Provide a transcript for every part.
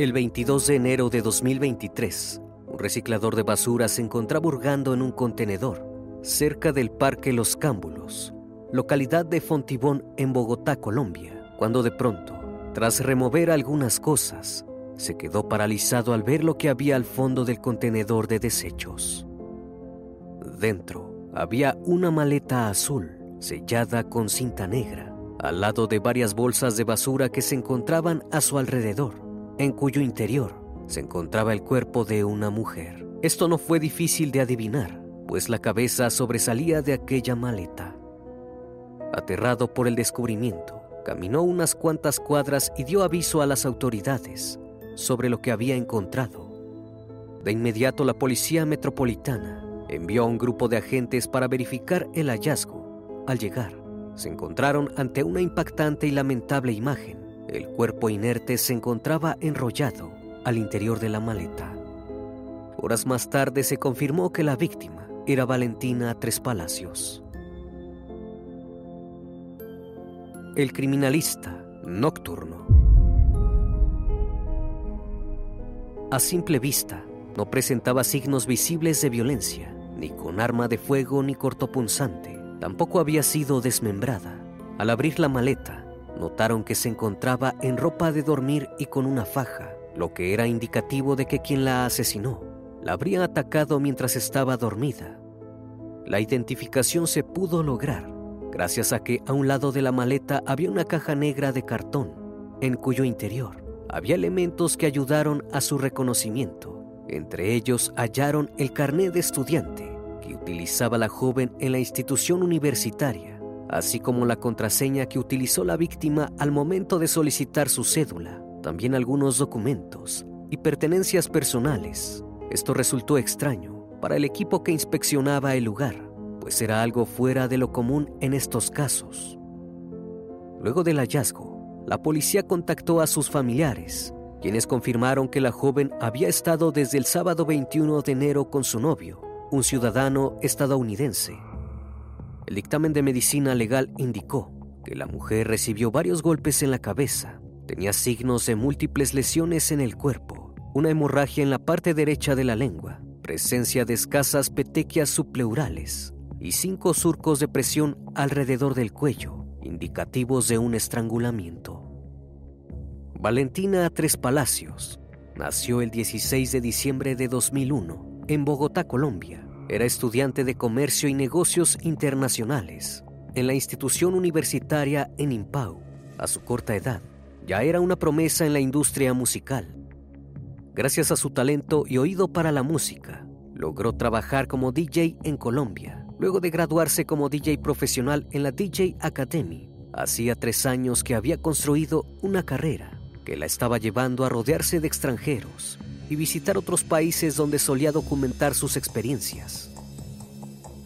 El 22 de enero de 2023, un reciclador de basura se encontraba hurgando en un contenedor cerca del Parque Los Cámbulos, localidad de Fontibón en Bogotá, Colombia, cuando de pronto, tras remover algunas cosas, se quedó paralizado al ver lo que había al fondo del contenedor de desechos. Dentro había una maleta azul sellada con cinta negra, al lado de varias bolsas de basura que se encontraban a su alrededor en cuyo interior se encontraba el cuerpo de una mujer. Esto no fue difícil de adivinar, pues la cabeza sobresalía de aquella maleta. Aterrado por el descubrimiento, caminó unas cuantas cuadras y dio aviso a las autoridades sobre lo que había encontrado. De inmediato la Policía Metropolitana envió a un grupo de agentes para verificar el hallazgo. Al llegar, se encontraron ante una impactante y lamentable imagen el cuerpo inerte se encontraba enrollado al interior de la maleta. Horas más tarde se confirmó que la víctima era Valentina Tres Palacios. El criminalista nocturno. A simple vista, no presentaba signos visibles de violencia, ni con arma de fuego ni cortopunzante. Tampoco había sido desmembrada. Al abrir la maleta, notaron que se encontraba en ropa de dormir y con una faja, lo que era indicativo de que quien la asesinó la habría atacado mientras estaba dormida. La identificación se pudo lograr gracias a que a un lado de la maleta había una caja negra de cartón, en cuyo interior había elementos que ayudaron a su reconocimiento. Entre ellos hallaron el carné de estudiante que utilizaba la joven en la institución universitaria así como la contraseña que utilizó la víctima al momento de solicitar su cédula, también algunos documentos y pertenencias personales. Esto resultó extraño para el equipo que inspeccionaba el lugar, pues era algo fuera de lo común en estos casos. Luego del hallazgo, la policía contactó a sus familiares, quienes confirmaron que la joven había estado desde el sábado 21 de enero con su novio, un ciudadano estadounidense, el dictamen de medicina legal indicó que la mujer recibió varios golpes en la cabeza, tenía signos de múltiples lesiones en el cuerpo, una hemorragia en la parte derecha de la lengua, presencia de escasas petequias subpleurales y cinco surcos de presión alrededor del cuello, indicativos de un estrangulamiento. Valentina Tres Palacios nació el 16 de diciembre de 2001 en Bogotá, Colombia. Era estudiante de Comercio y Negocios Internacionales en la institución universitaria en Impau. A su corta edad, ya era una promesa en la industria musical. Gracias a su talento y oído para la música, logró trabajar como DJ en Colombia, luego de graduarse como DJ profesional en la DJ Academy. Hacía tres años que había construido una carrera que la estaba llevando a rodearse de extranjeros y visitar otros países donde solía documentar sus experiencias.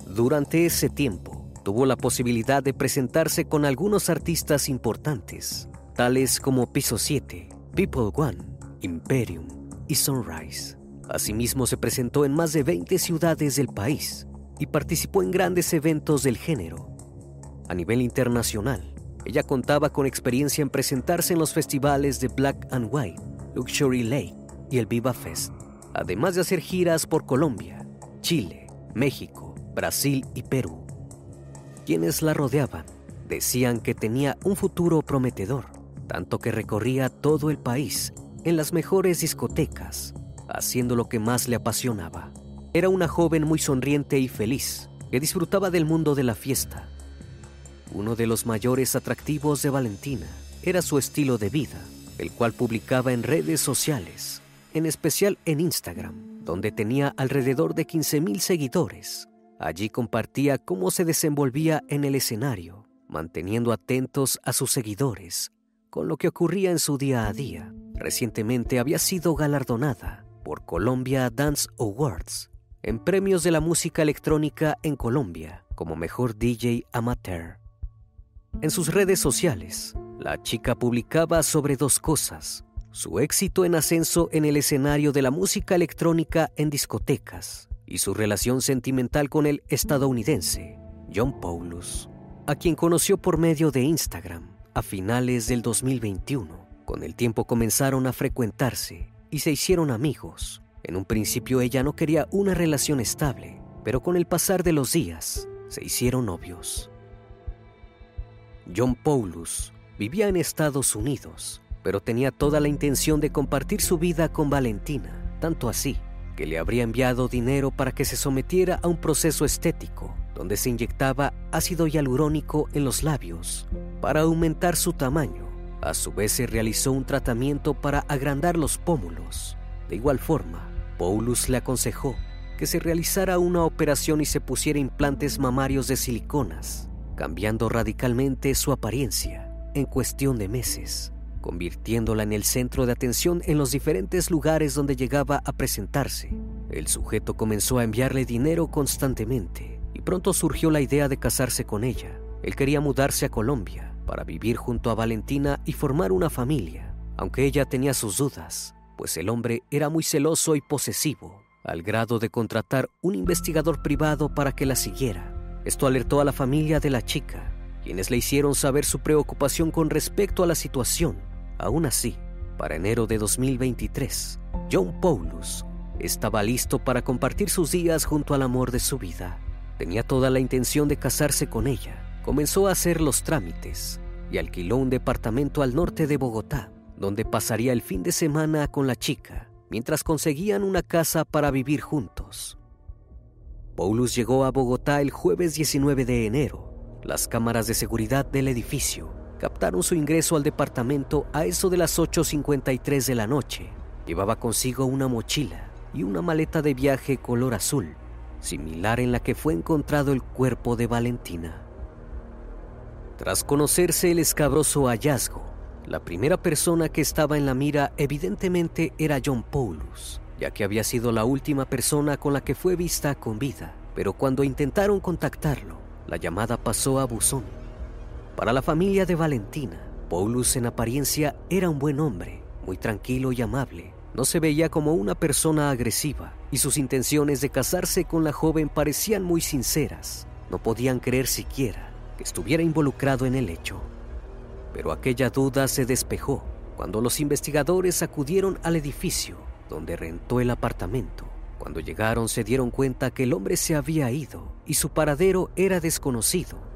Durante ese tiempo, tuvo la posibilidad de presentarse con algunos artistas importantes, tales como Piso 7, People One, Imperium y Sunrise. Asimismo, se presentó en más de 20 ciudades del país y participó en grandes eventos del género. A nivel internacional, ella contaba con experiencia en presentarse en los festivales de Black and White, Luxury Lake y el Viva Fest, además de hacer giras por Colombia, Chile, México, Brasil y Perú. Quienes la rodeaban decían que tenía un futuro prometedor, tanto que recorría todo el país en las mejores discotecas, haciendo lo que más le apasionaba. Era una joven muy sonriente y feliz, que disfrutaba del mundo de la fiesta uno de los mayores atractivos de Valentina era su estilo de vida, el cual publicaba en redes sociales, en especial en Instagram, donde tenía alrededor de 15.000 seguidores. Allí compartía cómo se desenvolvía en el escenario, manteniendo atentos a sus seguidores con lo que ocurría en su día a día. Recientemente había sido galardonada por Colombia Dance Awards en premios de la música electrónica en Colombia como mejor DJ amateur. En sus redes sociales, la chica publicaba sobre dos cosas. Su éxito en ascenso en el escenario de la música electrónica en discotecas y su relación sentimental con el estadounidense, John Paulus, a quien conoció por medio de Instagram a finales del 2021. Con el tiempo comenzaron a frecuentarse y se hicieron amigos. En un principio ella no quería una relación estable, pero con el pasar de los días se hicieron novios. John Paulus vivía en Estados Unidos, pero tenía toda la intención de compartir su vida con Valentina, tanto así que le habría enviado dinero para que se sometiera a un proceso estético donde se inyectaba ácido hialurónico en los labios para aumentar su tamaño. A su vez se realizó un tratamiento para agrandar los pómulos. De igual forma, Paulus le aconsejó que se realizara una operación y se pusiera implantes mamarios de siliconas cambiando radicalmente su apariencia en cuestión de meses, convirtiéndola en el centro de atención en los diferentes lugares donde llegaba a presentarse. El sujeto comenzó a enviarle dinero constantemente y pronto surgió la idea de casarse con ella. Él quería mudarse a Colombia para vivir junto a Valentina y formar una familia, aunque ella tenía sus dudas, pues el hombre era muy celoso y posesivo, al grado de contratar un investigador privado para que la siguiera esto alertó a la familia de la chica, quienes le hicieron saber su preocupación con respecto a la situación. Aún así, para enero de 2023, John Paulus estaba listo para compartir sus días junto al amor de su vida. Tenía toda la intención de casarse con ella. Comenzó a hacer los trámites y alquiló un departamento al norte de Bogotá, donde pasaría el fin de semana con la chica, mientras conseguían una casa para vivir juntos. Paulus llegó a Bogotá el jueves 19 de enero. Las cámaras de seguridad del edificio captaron su ingreso al departamento a eso de las 8.53 de la noche. Llevaba consigo una mochila y una maleta de viaje color azul, similar en la que fue encontrado el cuerpo de Valentina. Tras conocerse el escabroso hallazgo, la primera persona que estaba en la mira evidentemente era John Paulus ya que había sido la última persona con la que fue vista con vida, pero cuando intentaron contactarlo, la llamada pasó a buzón. Para la familia de Valentina, Paulus en apariencia era un buen hombre, muy tranquilo y amable. No se veía como una persona agresiva y sus intenciones de casarse con la joven parecían muy sinceras. No podían creer siquiera que estuviera involucrado en el hecho. Pero aquella duda se despejó cuando los investigadores acudieron al edificio donde rentó el apartamento. Cuando llegaron se dieron cuenta que el hombre se había ido y su paradero era desconocido.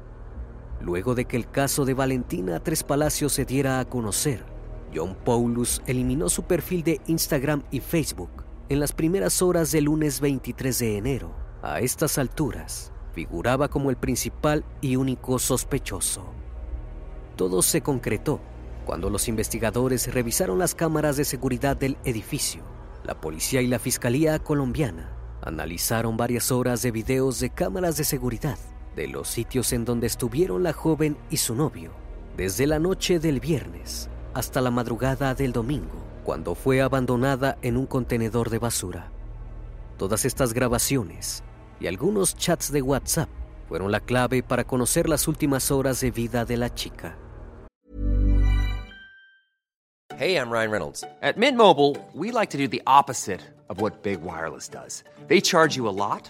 Luego de que el caso de Valentina Tres Palacios se diera a conocer, John Paulus eliminó su perfil de Instagram y Facebook en las primeras horas del lunes 23 de enero. A estas alturas, figuraba como el principal y único sospechoso. Todo se concretó cuando los investigadores revisaron las cámaras de seguridad del edificio. La policía y la fiscalía colombiana analizaron varias horas de videos de cámaras de seguridad de los sitios en donde estuvieron la joven y su novio, desde la noche del viernes hasta la madrugada del domingo, cuando fue abandonada en un contenedor de basura. Todas estas grabaciones y algunos chats de WhatsApp fueron la clave para conocer las últimas horas de vida de la chica. Hey, I'm Ryan Reynolds. At Mint Mobile, we like to do the opposite of what Big Wireless does. They charge you a lot,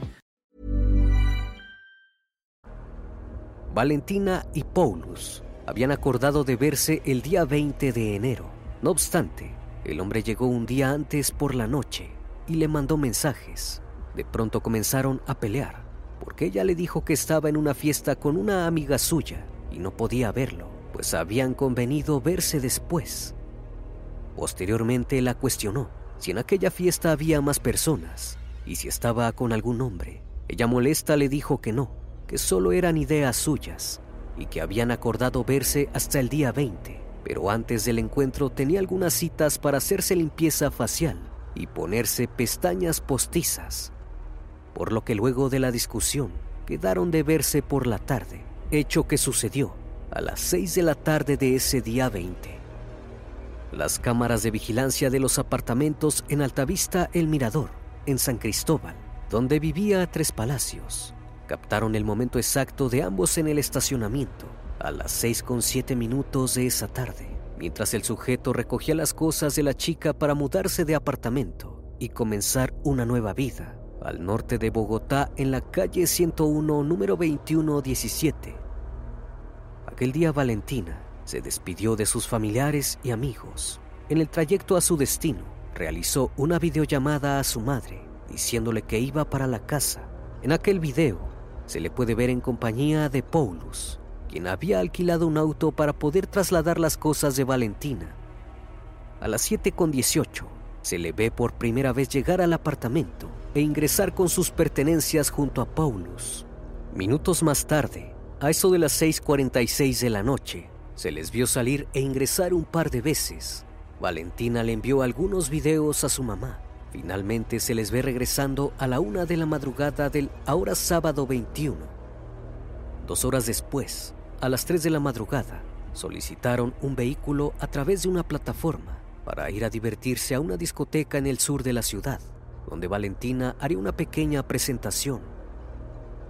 Valentina y Paulus habían acordado de verse el día 20 de enero. No obstante, el hombre llegó un día antes por la noche y le mandó mensajes. De pronto comenzaron a pelear, porque ella le dijo que estaba en una fiesta con una amiga suya y no podía verlo, pues habían convenido verse después. Posteriormente la cuestionó si en aquella fiesta había más personas y si estaba con algún hombre. Ella molesta le dijo que no, que solo eran ideas suyas y que habían acordado verse hasta el día 20, pero antes del encuentro tenía algunas citas para hacerse limpieza facial y ponerse pestañas postizas, por lo que luego de la discusión quedaron de verse por la tarde, hecho que sucedió a las 6 de la tarde de ese día 20. Las cámaras de vigilancia de los apartamentos en Altavista El Mirador, en San Cristóbal, donde vivía Tres Palacios, captaron el momento exacto de ambos en el estacionamiento, a las 6 con 7 minutos de esa tarde, mientras el sujeto recogía las cosas de la chica para mudarse de apartamento y comenzar una nueva vida, al norte de Bogotá, en la calle 101, número 2117. Aquel día Valentina se despidió de sus familiares y amigos. En el trayecto a su destino, realizó una videollamada a su madre, diciéndole que iba para la casa. En aquel video, se le puede ver en compañía de Paulus, quien había alquilado un auto para poder trasladar las cosas de Valentina. A las 7.18 se le ve por primera vez llegar al apartamento e ingresar con sus pertenencias junto a Paulus. Minutos más tarde, a eso de las 6.46 de la noche, se les vio salir e ingresar un par de veces. Valentina le envió algunos videos a su mamá. Finalmente se les ve regresando a la una de la madrugada del ahora sábado 21. Dos horas después, a las 3 de la madrugada, solicitaron un vehículo a través de una plataforma para ir a divertirse a una discoteca en el sur de la ciudad, donde Valentina haría una pequeña presentación.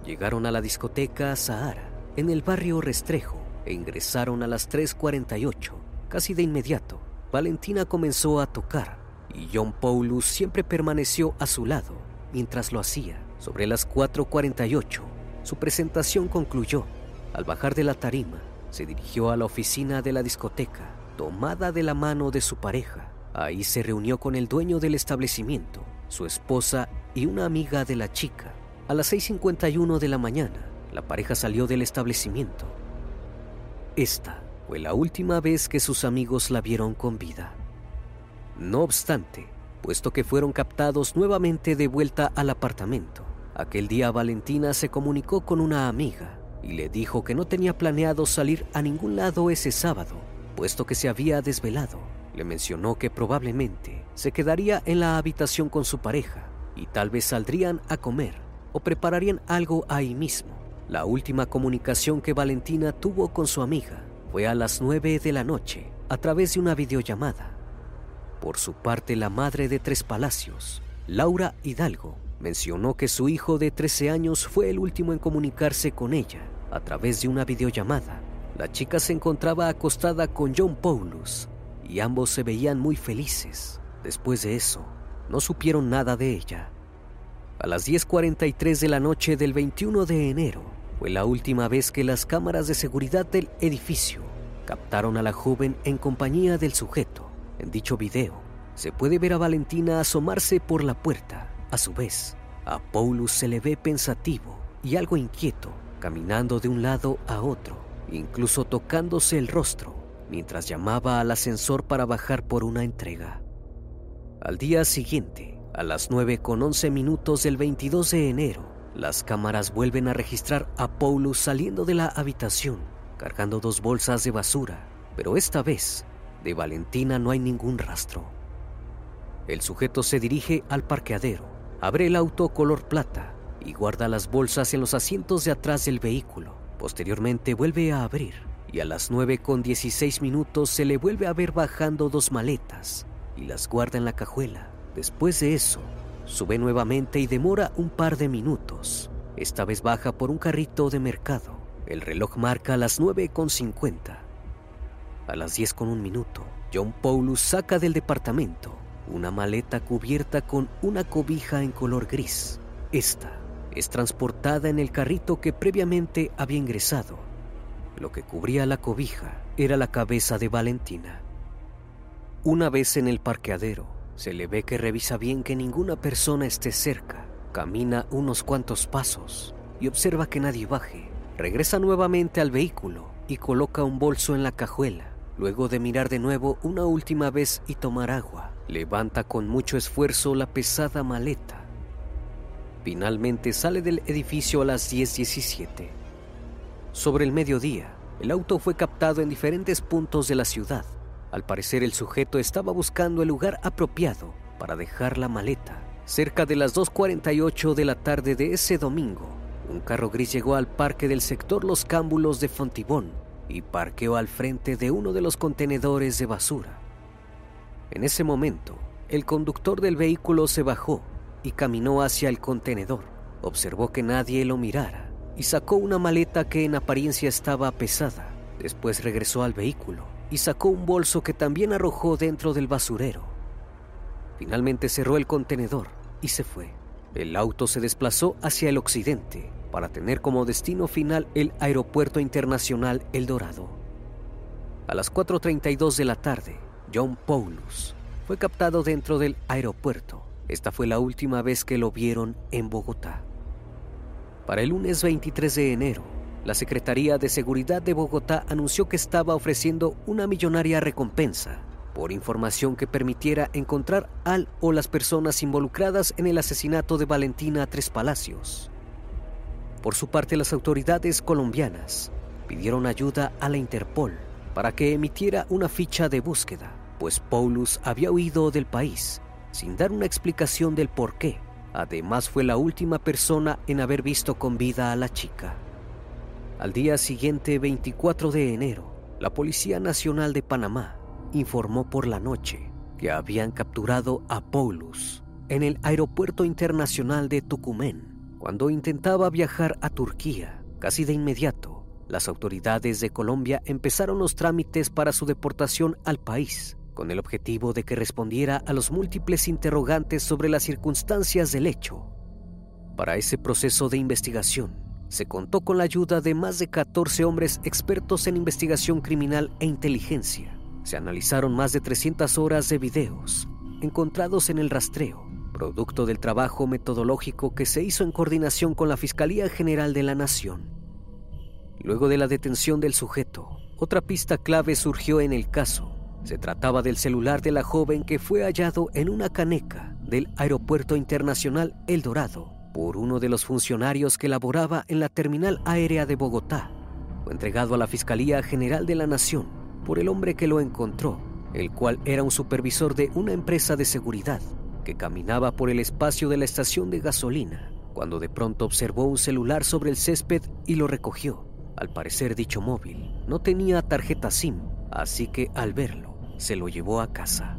Llegaron a la discoteca Sahara, en el barrio Restrejo, e ingresaron a las 3.48. Casi de inmediato, Valentina comenzó a tocar y John Paulus siempre permaneció a su lado mientras lo hacía. Sobre las 4.48, su presentación concluyó. Al bajar de la tarima, se dirigió a la oficina de la discoteca, tomada de la mano de su pareja. Ahí se reunió con el dueño del establecimiento, su esposa y una amiga de la chica. A las 6.51 de la mañana, la pareja salió del establecimiento. Esta fue la última vez que sus amigos la vieron con vida. No obstante, puesto que fueron captados nuevamente de vuelta al apartamento, aquel día Valentina se comunicó con una amiga y le dijo que no tenía planeado salir a ningún lado ese sábado, puesto que se había desvelado. Le mencionó que probablemente se quedaría en la habitación con su pareja y tal vez saldrían a comer, o prepararían algo ahí mismo. La última comunicación que Valentina tuvo con su amiga fue a las 9 de la noche a través de una videollamada. Por su parte, la madre de Tres Palacios, Laura Hidalgo, mencionó que su hijo de 13 años fue el último en comunicarse con ella a través de una videollamada. La chica se encontraba acostada con John Paulus y ambos se veían muy felices. Después de eso, no supieron nada de ella. A las 10.43 de la noche del 21 de enero fue la última vez que las cámaras de seguridad del edificio captaron a la joven en compañía del sujeto. En dicho video, se puede ver a Valentina asomarse por la puerta. A su vez, a Paulus se le ve pensativo y algo inquieto, caminando de un lado a otro, incluso tocándose el rostro, mientras llamaba al ascensor para bajar por una entrega. Al día siguiente, a las 9 con 11 minutos del 22 de enero, las cámaras vuelven a registrar a Paulus saliendo de la habitación, cargando dos bolsas de basura, pero esta vez de Valentina no hay ningún rastro. El sujeto se dirige al parqueadero, abre el auto color plata y guarda las bolsas en los asientos de atrás del vehículo. Posteriormente vuelve a abrir y a las 9 con 16 minutos se le vuelve a ver bajando dos maletas y las guarda en la cajuela. Después de eso, sube nuevamente y demora un par de minutos. Esta vez baja por un carrito de mercado. El reloj marca las 9.50. A las 10 con un minuto, John Paulus saca del departamento una maleta cubierta con una cobija en color gris. Esta es transportada en el carrito que previamente había ingresado. Lo que cubría la cobija era la cabeza de Valentina. Una vez en el parqueadero, se le ve que revisa bien que ninguna persona esté cerca. Camina unos cuantos pasos y observa que nadie baje. Regresa nuevamente al vehículo y coloca un bolso en la cajuela. Luego de mirar de nuevo una última vez y tomar agua, levanta con mucho esfuerzo la pesada maleta. Finalmente sale del edificio a las 10.17. Sobre el mediodía, el auto fue captado en diferentes puntos de la ciudad. Al parecer el sujeto estaba buscando el lugar apropiado para dejar la maleta. Cerca de las 2.48 de la tarde de ese domingo, un carro gris llegó al parque del sector Los Cámbulos de Fontibón y parqueó al frente de uno de los contenedores de basura. En ese momento, el conductor del vehículo se bajó y caminó hacia el contenedor. Observó que nadie lo mirara y sacó una maleta que en apariencia estaba pesada. Después regresó al vehículo y sacó un bolso que también arrojó dentro del basurero. Finalmente cerró el contenedor y se fue. El auto se desplazó hacia el occidente para tener como destino final el Aeropuerto Internacional El Dorado. A las 4.32 de la tarde, John Paulus fue captado dentro del aeropuerto. Esta fue la última vez que lo vieron en Bogotá. Para el lunes 23 de enero, la Secretaría de Seguridad de Bogotá anunció que estaba ofreciendo una millonaria recompensa por información que permitiera encontrar al o las personas involucradas en el asesinato de Valentina Tres Palacios. Por su parte, las autoridades colombianas pidieron ayuda a la Interpol para que emitiera una ficha de búsqueda, pues Paulus había huido del país sin dar una explicación del por qué. Además, fue la última persona en haber visto con vida a la chica. Al día siguiente, 24 de enero, la Policía Nacional de Panamá informó por la noche que habían capturado a Paulus en el Aeropuerto Internacional de Tucumán cuando intentaba viajar a Turquía. Casi de inmediato, las autoridades de Colombia empezaron los trámites para su deportación al país, con el objetivo de que respondiera a los múltiples interrogantes sobre las circunstancias del hecho. Para ese proceso de investigación, se contó con la ayuda de más de 14 hombres expertos en investigación criminal e inteligencia. Se analizaron más de 300 horas de videos encontrados en el rastreo, producto del trabajo metodológico que se hizo en coordinación con la Fiscalía General de la Nación. Luego de la detención del sujeto, otra pista clave surgió en el caso. Se trataba del celular de la joven que fue hallado en una caneca del Aeropuerto Internacional El Dorado por uno de los funcionarios que laboraba en la terminal aérea de Bogotá. Fue entregado a la Fiscalía General de la Nación por el hombre que lo encontró, el cual era un supervisor de una empresa de seguridad que caminaba por el espacio de la estación de gasolina cuando de pronto observó un celular sobre el césped y lo recogió. Al parecer dicho móvil no tenía tarjeta SIM, así que al verlo se lo llevó a casa.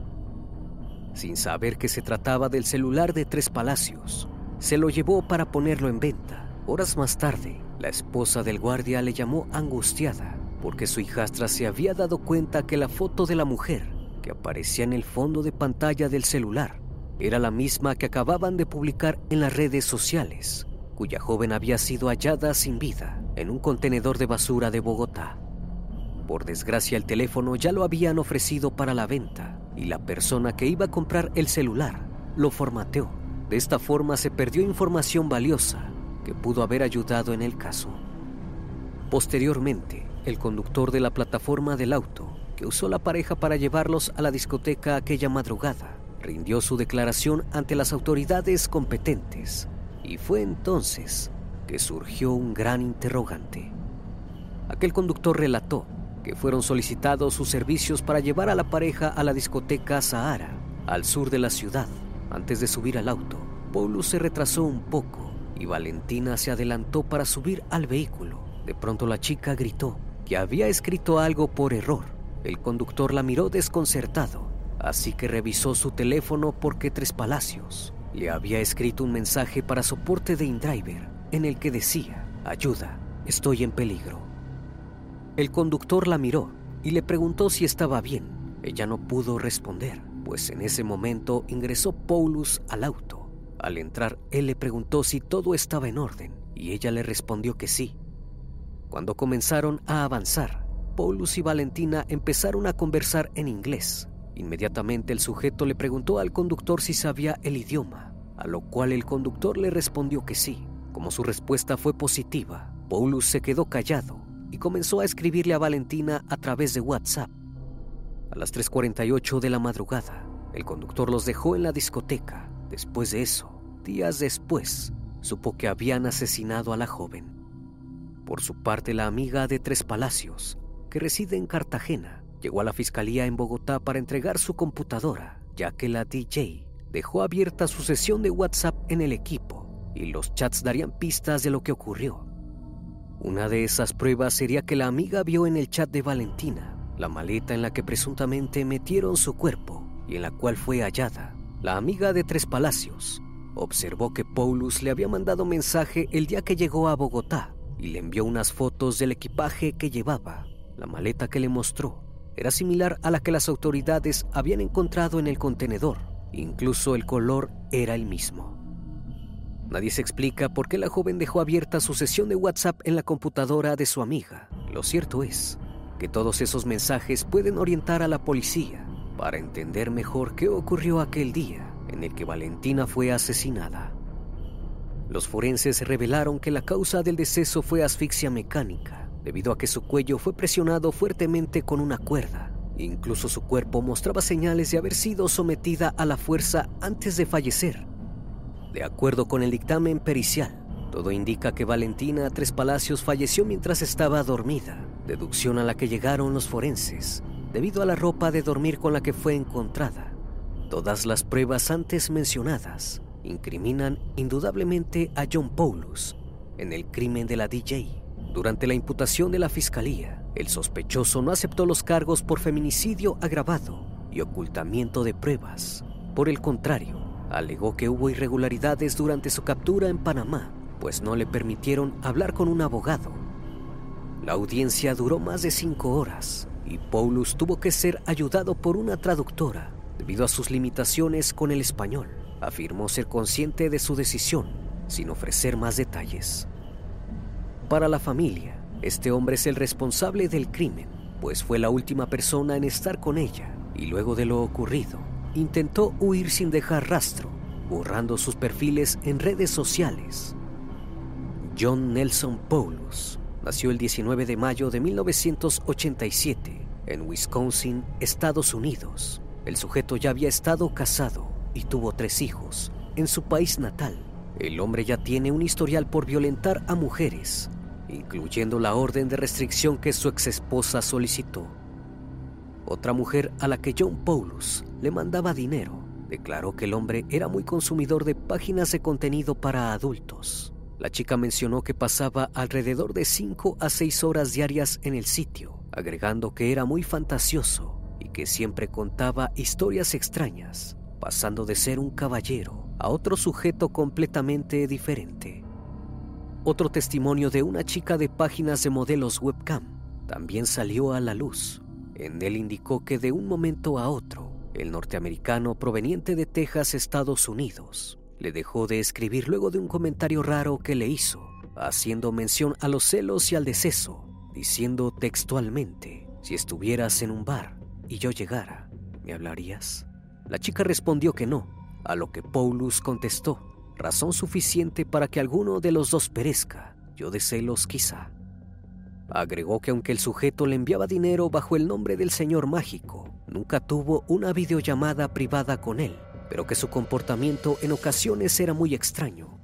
Sin saber que se trataba del celular de Tres Palacios, se lo llevó para ponerlo en venta. Horas más tarde, la esposa del guardia le llamó angustiada porque su hijastra se había dado cuenta que la foto de la mujer que aparecía en el fondo de pantalla del celular era la misma que acababan de publicar en las redes sociales, cuya joven había sido hallada sin vida en un contenedor de basura de Bogotá. Por desgracia el teléfono ya lo habían ofrecido para la venta y la persona que iba a comprar el celular lo formateó. De esta forma se perdió información valiosa que pudo haber ayudado en el caso. Posteriormente, el conductor de la plataforma del auto, que usó la pareja para llevarlos a la discoteca aquella madrugada, rindió su declaración ante las autoridades competentes y fue entonces que surgió un gran interrogante. Aquel conductor relató que fueron solicitados sus servicios para llevar a la pareja a la discoteca Sahara, al sur de la ciudad. Antes de subir al auto, Paulus se retrasó un poco y Valentina se adelantó para subir al vehículo. De pronto la chica gritó que había escrito algo por error. El conductor la miró desconcertado, así que revisó su teléfono porque Tres Palacios le había escrito un mensaje para soporte de InDriver en el que decía, ayuda, estoy en peligro. El conductor la miró y le preguntó si estaba bien. Ella no pudo responder, pues en ese momento ingresó Paulus al auto. Al entrar, él le preguntó si todo estaba en orden y ella le respondió que sí. Cuando comenzaron a avanzar, Paulus y Valentina empezaron a conversar en inglés. Inmediatamente el sujeto le preguntó al conductor si sabía el idioma, a lo cual el conductor le respondió que sí. Como su respuesta fue positiva, Paulus se quedó callado y comenzó a escribirle a Valentina a través de WhatsApp. A las 3.48 de la madrugada, el conductor los dejó en la discoteca. Después de eso, días después, supo que habían asesinado a la joven. Por su parte, la amiga de Tres Palacios, que reside en Cartagena, llegó a la fiscalía en Bogotá para entregar su computadora, ya que la DJ dejó abierta su sesión de WhatsApp en el equipo y los chats darían pistas de lo que ocurrió. Una de esas pruebas sería que la amiga vio en el chat de Valentina la maleta en la que presuntamente metieron su cuerpo y en la cual fue hallada. La amiga de Tres Palacios observó que Paulus le había mandado mensaje el día que llegó a Bogotá y le envió unas fotos del equipaje que llevaba. La maleta que le mostró era similar a la que las autoridades habían encontrado en el contenedor. Incluso el color era el mismo. Nadie se explica por qué la joven dejó abierta su sesión de WhatsApp en la computadora de su amiga. Lo cierto es que todos esos mensajes pueden orientar a la policía para entender mejor qué ocurrió aquel día en el que Valentina fue asesinada. Los forenses revelaron que la causa del deceso fue asfixia mecánica, debido a que su cuello fue presionado fuertemente con una cuerda. Incluso su cuerpo mostraba señales de haber sido sometida a la fuerza antes de fallecer. De acuerdo con el dictamen pericial, todo indica que Valentina Tres Palacios falleció mientras estaba dormida, deducción a la que llegaron los forenses, debido a la ropa de dormir con la que fue encontrada. Todas las pruebas antes mencionadas incriminan indudablemente a John Paulus en el crimen de la DJ. Durante la imputación de la fiscalía, el sospechoso no aceptó los cargos por feminicidio agravado y ocultamiento de pruebas. Por el contrario, alegó que hubo irregularidades durante su captura en Panamá, pues no le permitieron hablar con un abogado. La audiencia duró más de cinco horas y Paulus tuvo que ser ayudado por una traductora debido a sus limitaciones con el español afirmó ser consciente de su decisión sin ofrecer más detalles. Para la familia, este hombre es el responsable del crimen, pues fue la última persona en estar con ella y luego de lo ocurrido, intentó huir sin dejar rastro, borrando sus perfiles en redes sociales. John Nelson Paulus nació el 19 de mayo de 1987 en Wisconsin, Estados Unidos. El sujeto ya había estado casado y tuvo tres hijos. En su país natal, el hombre ya tiene un historial por violentar a mujeres, incluyendo la orden de restricción que su exesposa solicitó. Otra mujer a la que John Paulus le mandaba dinero declaró que el hombre era muy consumidor de páginas de contenido para adultos. La chica mencionó que pasaba alrededor de 5 a 6 horas diarias en el sitio, agregando que era muy fantasioso y que siempre contaba historias extrañas, pasando de ser un caballero a otro sujeto completamente diferente. Otro testimonio de una chica de páginas de modelos webcam también salió a la luz. En él indicó que de un momento a otro, el norteamericano proveniente de Texas, Estados Unidos, le dejó de escribir luego de un comentario raro que le hizo, haciendo mención a los celos y al deceso, diciendo textualmente, si estuvieras en un bar y yo llegara, ¿me hablarías? La chica respondió que no, a lo que Paulus contestó, razón suficiente para que alguno de los dos perezca, yo de celos quizá. Agregó que aunque el sujeto le enviaba dinero bajo el nombre del señor mágico, nunca tuvo una videollamada privada con él, pero que su comportamiento en ocasiones era muy extraño.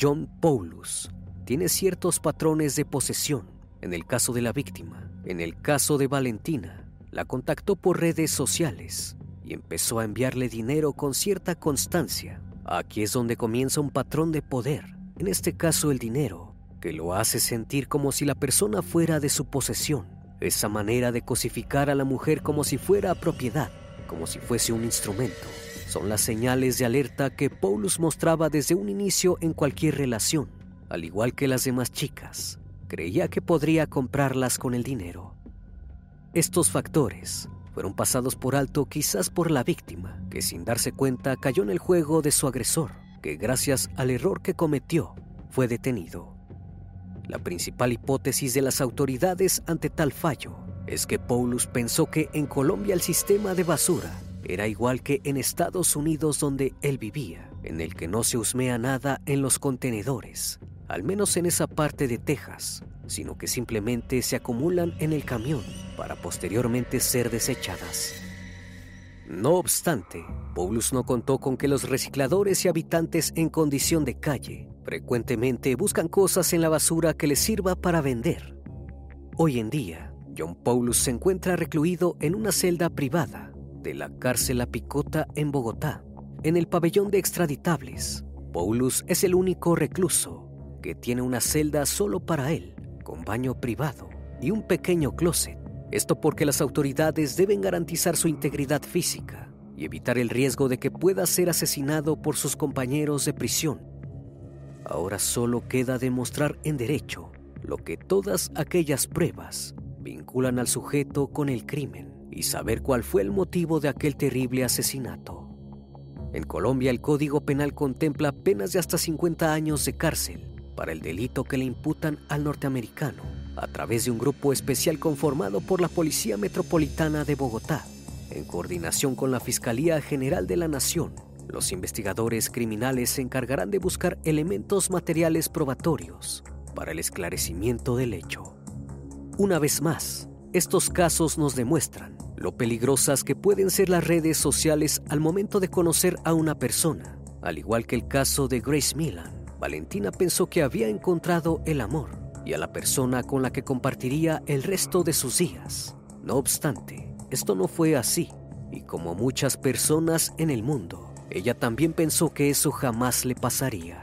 John Paulus tiene ciertos patrones de posesión. En el caso de la víctima, en el caso de Valentina, la contactó por redes sociales y empezó a enviarle dinero con cierta constancia Aquí es donde comienza un patrón de poder, en este caso el dinero, que lo hace sentir como si la persona fuera de su posesión. Esa manera de cosificar a la mujer como si fuera propiedad, como si fuese un instrumento, son las señales de alerta que Paulus mostraba desde un inicio en cualquier relación, al igual que las demás chicas. Creía que podría comprarlas con el dinero. Estos factores fueron pasados por alto quizás por la víctima, que sin darse cuenta cayó en el juego de su agresor, que gracias al error que cometió fue detenido. La principal hipótesis de las autoridades ante tal fallo es que Paulus pensó que en Colombia el sistema de basura era igual que en Estados Unidos donde él vivía, en el que no se husmea nada en los contenedores, al menos en esa parte de Texas, sino que simplemente se acumulan en el camión para posteriormente ser desechadas. No obstante, Paulus no contó con que los recicladores y habitantes en condición de calle frecuentemente buscan cosas en la basura que les sirva para vender. Hoy en día, John Paulus se encuentra recluido en una celda privada de la cárcel La Picota en Bogotá, en el pabellón de extraditables. Paulus es el único recluso que tiene una celda solo para él con baño privado y un pequeño closet. Esto porque las autoridades deben garantizar su integridad física y evitar el riesgo de que pueda ser asesinado por sus compañeros de prisión. Ahora solo queda demostrar en derecho lo que todas aquellas pruebas vinculan al sujeto con el crimen y saber cuál fue el motivo de aquel terrible asesinato. En Colombia el Código Penal contempla penas de hasta 50 años de cárcel para el delito que le imputan al norteamericano a través de un grupo especial conformado por la Policía Metropolitana de Bogotá, en coordinación con la Fiscalía General de la Nación. Los investigadores criminales se encargarán de buscar elementos materiales probatorios para el esclarecimiento del hecho. Una vez más, estos casos nos demuestran lo peligrosas que pueden ser las redes sociales al momento de conocer a una persona, al igual que el caso de Grace Millan Valentina pensó que había encontrado el amor y a la persona con la que compartiría el resto de sus días. No obstante, esto no fue así, y como muchas personas en el mundo, ella también pensó que eso jamás le pasaría.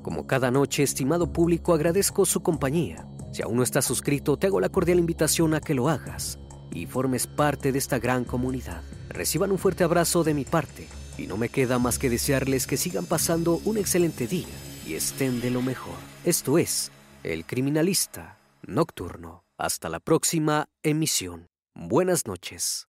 Como cada noche, estimado público, agradezco su compañía. Si aún no estás suscrito, te hago la cordial invitación a que lo hagas y formes parte de esta gran comunidad. Reciban un fuerte abrazo de mi parte y no me queda más que desearles que sigan pasando un excelente día y estén de lo mejor. Esto es El Criminalista Nocturno. Hasta la próxima emisión. Buenas noches.